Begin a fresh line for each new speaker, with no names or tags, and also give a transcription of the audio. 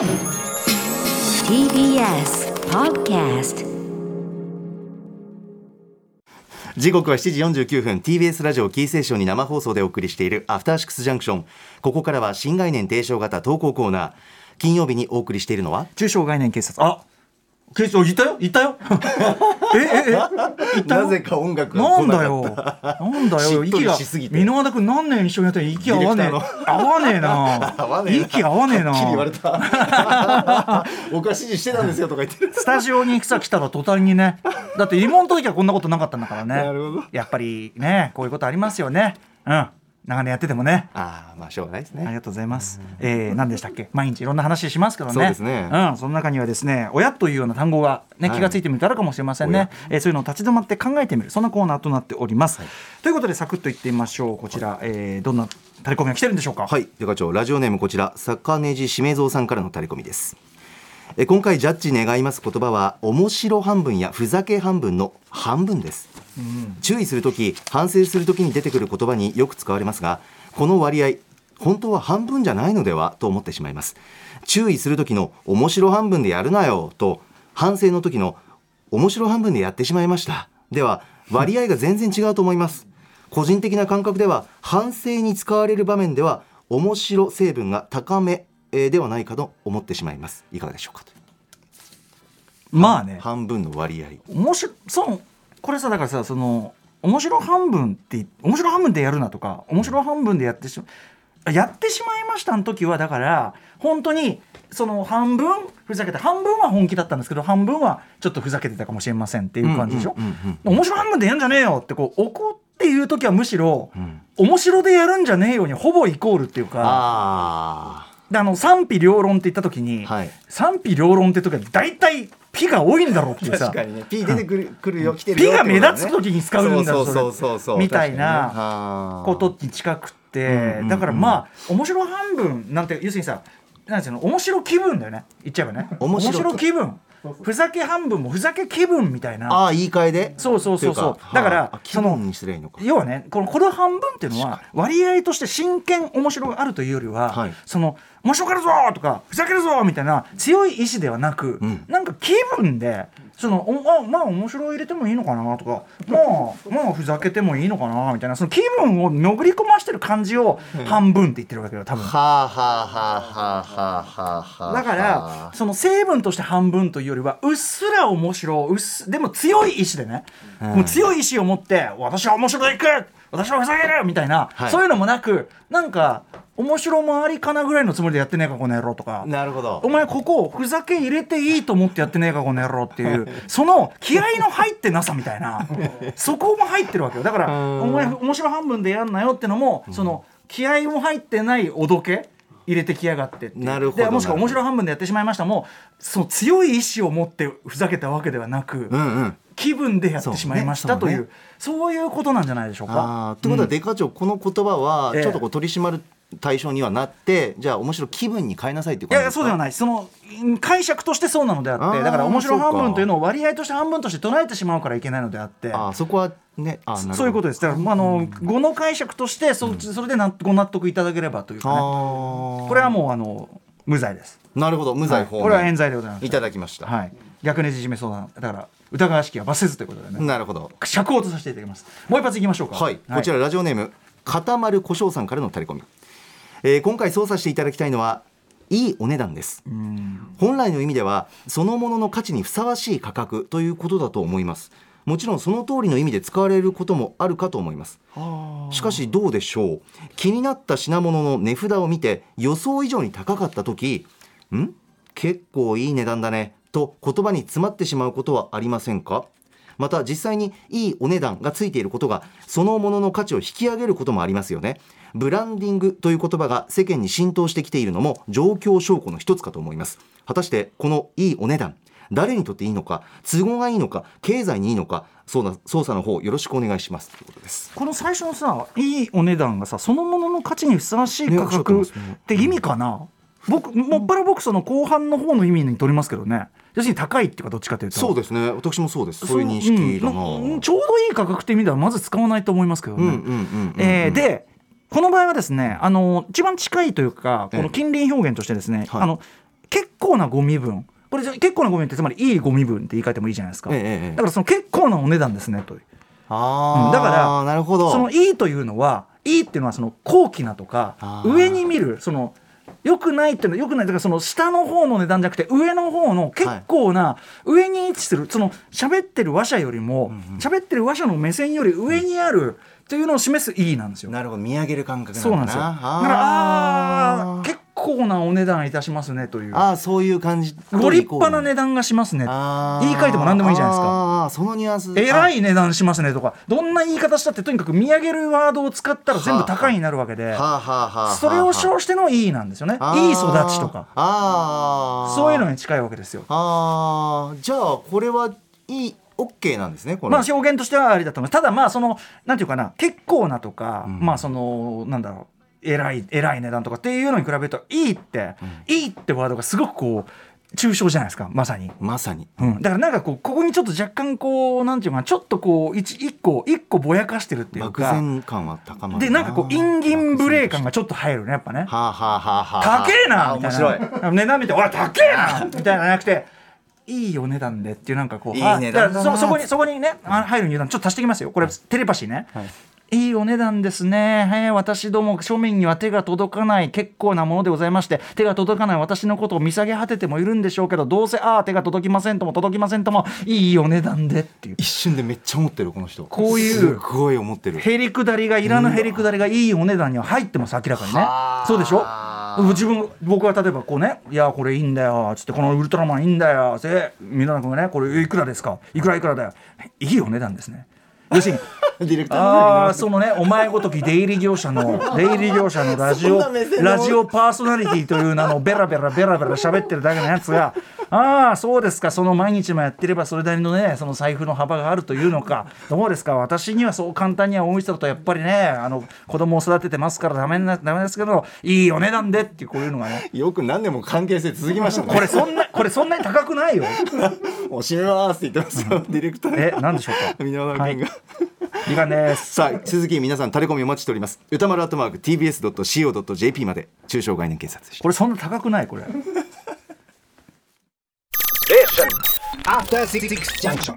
TBS Podcast
時刻は7時49分。TBS ラジオキーセーションに生放送でお送りしているアフターシックスジャンクションここからは新概念提唱型投稿コーナー。金曜日にお送りしているのは
中小概念警察。あ警察いたよいたよえええ
なぜか音楽が
なんだよ
った
なんだよ息が箕輪田君何年一緒にやってる息合わねえ合わねえな息合わねえな
はっきり言われた僕は指示してたんですよとか言ってる
スタジオにさ来たら途端にね. だって妹の時はこんなことなかったんだからね。
なるほど。
やっぱりねこういうことありますよね。うん長年やっててもね
ああまあしょうがないですね
ありがとうございます。えー、何でしたっけ？毎日いろんな話しますけどね。
そうですね
うん、その中にはですね、親というような単語が、ね、
はい
気がついてみたらかもしれませんね。えーそういうのを立ち止まって考えてみる、そんなコーナーとなっております。ということで、サクッといってみましょう。こちら、えー、どんなタレコミが来てるんでしょうか？
はい、デカ長ラジオネームこちら坂根地しめぞうさんからのタレコミですえ今回ジャッジ願います言葉は面白半分やふざけ半分の半分です、注意するとき反省するときに出てくる言葉によく使われますがこの割合本当は半分じゃないのではと思ってしまいます。注意する時の面白半分でやるなよと反省の時の面白半分でやってしまいました。では割合が全然違うと思います。個人的な感覚では反省に使われる場面では面白成分が高めえーではないかと思ってしまいます。いかがでしょうかと。
まあね、
半分の割合。
面白そうこれさだからさその面白半分って面白半分でやるなとか面白半分でやってしまやってしまいましたの時はだから本当にその半分ふざけて半分は本気だったんですけど半分はちょっとふざけてたかもしれませんっていう感じでしょ、
うんうんうん
面白半分でやるんじゃねえよってこう怒っていう時はむしろ、
ん。
面白でやるんじゃねえよにほぼイコールっていうか
あ
の賛否両論って言った時に、
はい。
賛否両論って時は大体ピが多いんだろうっていうさ。
あ確かにね。P 出てくるくるよ来てるよ
ピが目立つ時に使うんだよ
そうそうそうそう
みたいなことに近くって、
うんうんうん。
だからまあ面白半分なんて要するにさなんていうの面白気分だよね。言っちゃえばね。
面白
気分。ふざけ半分もふざけ気分みたいな。
ああ言い換えで？
そうそうそうそう。だから
はあ気分にすればいいのか。
要はねこのこの半分っていうのは割合として真剣面白があるというよりは、
はい。
その面白がるぞ！とかふざけるぞ！みたいな強い意志ではなく、
ん。
なんか気分でそのおあまあ面白い入れてもいいのかなとかまあまあふざけてもいいのかなみたいなその気分を潜り込ましてる感じを半分って言ってるわけよ多分。
はあはあはあはあはあはあはあ。
だからその成分として半分というよりはうっすら面白いうっすでも強い意志でね、もう強い意志を持って私は面白いく！私はふざける！みたいな、
はい。
そういうのもなくなんか面白もありかなぐらいのつもりでやってねえかこの野郎とか。
なるほど。
お前ここふざけ入れていいと思ってやってねえかこの野郎っていうその気合の入ってなさみたいな。そこも入ってるわけよ。だからお前面白半分でやんなよってのもその気合も入ってないおどけ入れてきやがって
なるほど
でもしくは面白半分でやってしまいましたもうその強い意志を持ってふざけたわけではなく、
うんうん。
気分でやってしまいましたという
そう
いうことなんじゃないでしょうか。
あーってことはデカ長この言葉は
ええ。
ちょっとこう取り締まる対象にはなってじゃあ面白い気分に変えなさいっていう
いやいやそうではない。そのうん解釈としてそうなのであってだから面白半分というのを割合として半分として捉えてしまうからいけないのであって。
あーそこはねあ
そういうことです。だから、まあ、あの語の解釈としてそ,、それでなご納得いただければというかね。これはもうあの無罪です。
なるほど。無罪方面
これは冤罪でございます。
いただきました。
はい。逆ねじ締め相談。だから疑わしきは罰せずということでね。
なるほど。
釈放とさせていただきます。もう一発いきましょうか。
はい、こちらラジオネーム固まる胡椒さんからのタレコミ、えー今回操作していただきたいのはいいお値段です。本来の意味ではそのものの価値にふさわしい価格ということだと思います。もちろんその通りの意味で使われることもあるかと思います。しかしどうでしょう？気になった品物の値札を見て予想以上に高かった時ん？結構いい値段だねと言葉に詰まってしまうことはありませんか？また実際にいいお値段がついていることがそのものの価値を引き上げることもありますよね。ブランディングという言葉が世間に浸透してきているのも状況証拠の一つかと思います。果たしてこのいいお値段誰にとっていいのか都合がいいのか経済にいいのかそうな捜査の方よろしくお願いします。ということです。
この最初のさいいお値段がさそのものの価値にふさわしい価格って意味かな、僕もっぱら僕その後半の方の意味に取りますけどね要するに高いっていうかどっちかというと。
そうですね。私もそうです。そういう認識だな、
う。ん。うん。ちょうどいい価格って意味ではまず使わないと思いますけどね。でこの場合はですねあの一番近いというかこ
ええ
の近隣表現としてですね、
はい。
あの結構なゴミ分。これじゃ結構なゴミってつまりいいゴミ分って言い換えてもいいじゃないですか、
ええええ
だからその結構なお値段ですねという。
あー
うん。だから
なるほど。
そのいいというのはいいっていうのはその高貴なとか上に見るその良くないっていうのは良くない。だからその下の方の値段じゃなくて上の方の結構な上に位置するその喋ってる話者よりも喋ってる話者の目線より上にあるというのを示すいいなんですよ。
なるほど。見上げる感覚な
そうなんですよ。だ
あ。
からあー
ー
結構なお値段いたしますねという。
あーそういう感じ。
ご立派な値段がしますね。言い換えても何でもいいじゃないですか。
あーそのニュアンス。
えら
あ
い値段しますねとかどんな言い方したってとにかく見上げるワードを使ったら全部高いになるわけで、それを称してのいいなんですよね。いい育ちとか。
あー。
そういうのに近いわけですよ。
あー。じゃあこれはいい OK なんですね
まあ表現としてはありだと思います。ただまあそのなんていうかな結構なとか、
うん。
まあそのなんだろう偉い偉い値段とかっていうのに比べるといいって、いいってワードがすごくこう抽象じゃないですかまさに。
まさに。
うん、だからなんかこうここにちょっと若干こうなんていうかなちょっとこう一一個一個ぼやかしてるっていう
漠
か
然感は高まる
でなんかこうインギン無礼感がちょっと入るねやっぱね。
はあはあはあはあ。
高えなみたい
あ面白い。
な 値段見て「おい高えな!」みたいなじゃなくて「いいお値段で」っていうなんかこう
いい値段だ
そそこにそこにねあ入る値段ちょっと足していきますよ。これテレパシーね。
はい
いいお値段ですね。はい、私ども庶民には手が届かない結構なものでございまして手が届かない私のことを見下げ果ててもいるんでしょうけどどうせああ手が届きませんとも届きませんともいいお値段でっていう。
一瞬でめっちゃ思ってるこの人。
こういう
すごい思ってる。
へりくだりがいらぬへりくだりがいいお値段には入ってます明らかにね
はあ。
そうでしょ？自分僕は例えばこうね「いやこれいいんだよ」つって「このウルトラマンいいんだよ」で皆さんがね「これいくらですか？いくらいくらだよ」いいお値段ですね。要するに
ディレクター
ああそのねお前ごとき出入り業者の 出入り業者のラジオラジオパーソナリティという名のベラベラベラベラ喋ってるだけのやつがああそうですか。その毎日もやってればそれなりのねその財布の幅があるというのか。どうですか？私にはそう簡単には思いつだとやっぱりねあの子供を育ててますからダメなダメですけどいいお値段でっていうこういうのがね。
よく何年も関係性続きましたね。
これそんなこれそんなに高くないよ。
もう閉めますって言ってますよディレクター。
え何でしょうか？
箕輪君が、
時間です。
さあ鈴木皆さんタレコミお待ちしております。歌丸アットマーク TBS.CO.JP まで中小概念警察でした
これそんな高くない？これ。
After Six Junction.